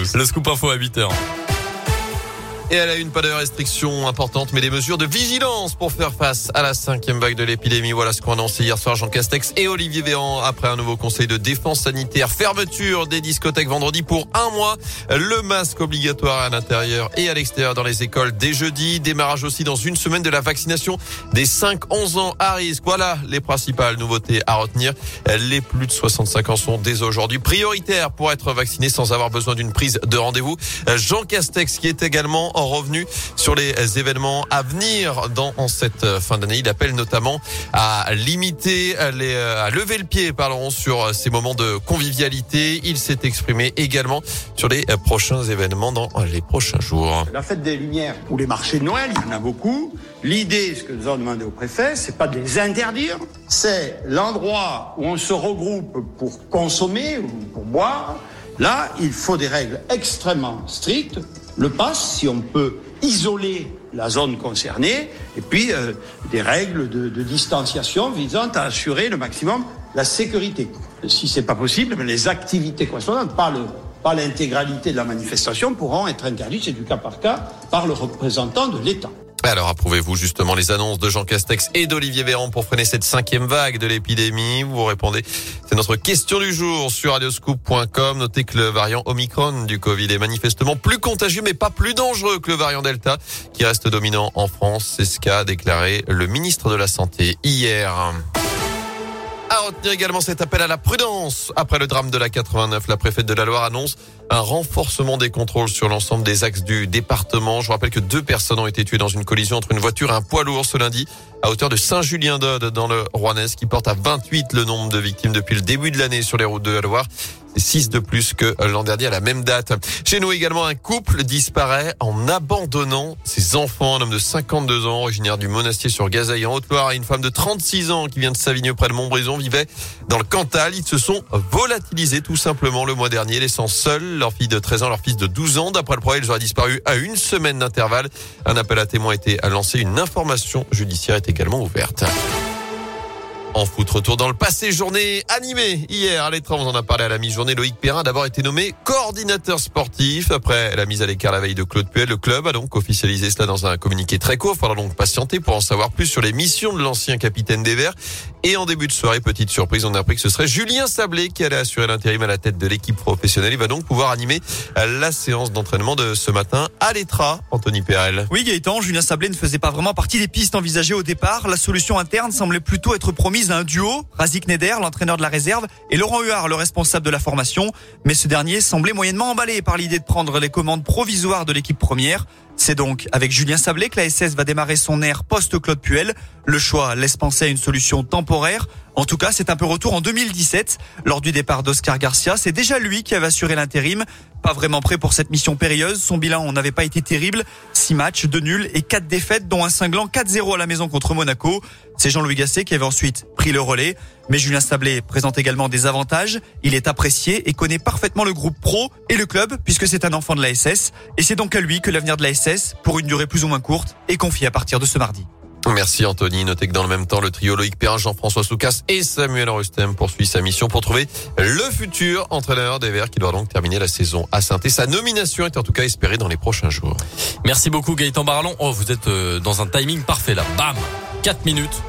tous. Le scoop info à 8h. Et elle a une pas de restrictions importantes, mais des mesures de vigilance pour faire face à la cinquième vague de l'épidémie. Voilà ce qu'ont annoncé hier soir Jean Castex et Olivier Véran après un nouveau conseil de défense sanitaire. Fermeture des discothèques vendredi pour un mois. Le masque obligatoire à l'intérieur et à l'extérieur dans les écoles dès jeudi. Démarrage aussi dans une semaine de la vaccination des 5-11 ans à risque. Voilà les principales nouveautés à retenir. Les plus de 65 ans sont dès aujourd'hui prioritaires pour être vaccinés sans avoir besoin d'une prise de rendez-vous. Jean Castex qui est également revenu sur les événements à venir dans cette fin d'année. Il appelle notamment à limiter, les, à lever le pied, parlons sur ces moments de convivialité. Il s'est exprimé également sur les prochains événements dans les prochains jours. La fête des Lumières ou les marchés de Noël, il y en a beaucoup. L'idée, ce que nous avons demandé au préfet, c'est pas de les interdire, c'est l'endroit où on se regroupe pour consommer ou pour boire. Là, il faut des règles extrêmement strictes le pass, si on peut isoler la zone concernée, et puis euh, des règles de, distanciation visant à assurer le maximum la sécurité. Si c'est pas possible, les activités correspondantes, pas pas l'intégralité de la manifestation, pourront être interdites, c'est du cas par cas, par le représentant de l'État. Alors approuvez-vous justement les annonces de Jean Castex et d'Olivier Véran pour freiner cette cinquième vague de l'épidémie? Vous répondez, c'est notre question du jour sur radioscoop.com. Notez que le variant Omicron du Covid est manifestement plus contagieux mais pas plus dangereux que le variant Delta qui reste dominant en France. C'est ce qu'a déclaré le ministre de la Santé hier. Retenir également cet appel à la prudence. Après le drame de la 89, la préfète de la Loire annonce un renforcement des contrôles sur l'ensemble des axes du département. Je rappelle que deux personnes ont été tuées dans une collision entre une voiture et un poids lourd ce lundi à hauteur de Saint-Julien-d'Aude dans le Rouennais, qui porte à 28 le nombre de victimes depuis le début de l'année sur les routes de la Loire. 6 de plus que l'an dernier à la même date. Chez nous également, un couple disparaît en abandonnant ses enfants. Un homme de 52 ans, originaire du Monastier sur Gazaille en Haute-Loire et une femme de 36 ans qui vient de Savigny près de Montbrison vivait dans le Cantal. Ils se sont volatilisés tout simplement le mois dernier, laissant seuls leur fille de 13 ans, leur fils de 12 ans. D'après le progrès, ils auraient disparu à une semaine d'intervalle. Un appel à témoins a été lancé. Une information judiciaire est également ouverte. En foot, retour dans le passé, journée animée. Hier, à l'étrange, on en a parlé à la mi-journée. Loïc Perrin a d'abord été nommé coordinateur sportif. Après la mise à l'écart la veille de Claude Puel, le club a donc officialisé cela dans un communiqué très court. Il faudra donc patienter pour en savoir plus sur les missions de l'ancien capitaine des Verts. Et en début de soirée, petite surprise, on a appris que ce serait Julien Sablé qui allait assurer l'intérim à la tête de l'équipe professionnelle. Il va donc pouvoir animer la séance d'entraînement de ce matin à l'Etra. Anthony Perel. Oui, Gaëtan, Julien Sablé ne faisait pas vraiment partie des pistes envisagées au départ. La solution interne semblait plutôt être promise un duo, Razik Neder, l'entraîneur de la réserve, et Laurent Huard, le responsable de la formation. Mais ce dernier semblait moyennement emballé par l'idée de prendre les commandes provisoires de l'équipe première. C'est donc avec Julien Sablé que la SS va démarrer son ère post-Claude Puel. Le choix laisse penser à une solution temporaire. En tout cas, c'est un peu retour en 2017. Lors du départ d'Oscar Garcia, c'est déjà lui qui avait assuré l'intérim. Pas vraiment prêt pour cette mission périlleuse. Son bilan n'avait pas été terrible. Six matchs, deux nuls et quatre défaites, dont un cinglant 4-0 à la maison contre Monaco. C'est Jean-Louis Gasset qui avait ensuite pris le relais. Mais Julien Sablé présente également des avantages. Il est apprécié et connaît parfaitement le groupe pro et le club puisque c'est un enfant de la SS. Et c'est donc à lui que l'avenir de la SS, pour une durée plus ou moins courte, est confié à partir de ce mardi. Merci Anthony. Notez que dans le même temps, le trio Loïc Perrin, Jean-François Soucas et Samuel Rustem poursuit sa mission pour trouver le futur entraîneur des Verts qui doit donc terminer la saison à saint Sa nomination est en tout cas espérée dans les prochains jours. Merci beaucoup Gaëtan Barlon. Oh, vous êtes euh, dans un timing parfait là. Bam 4 minutes.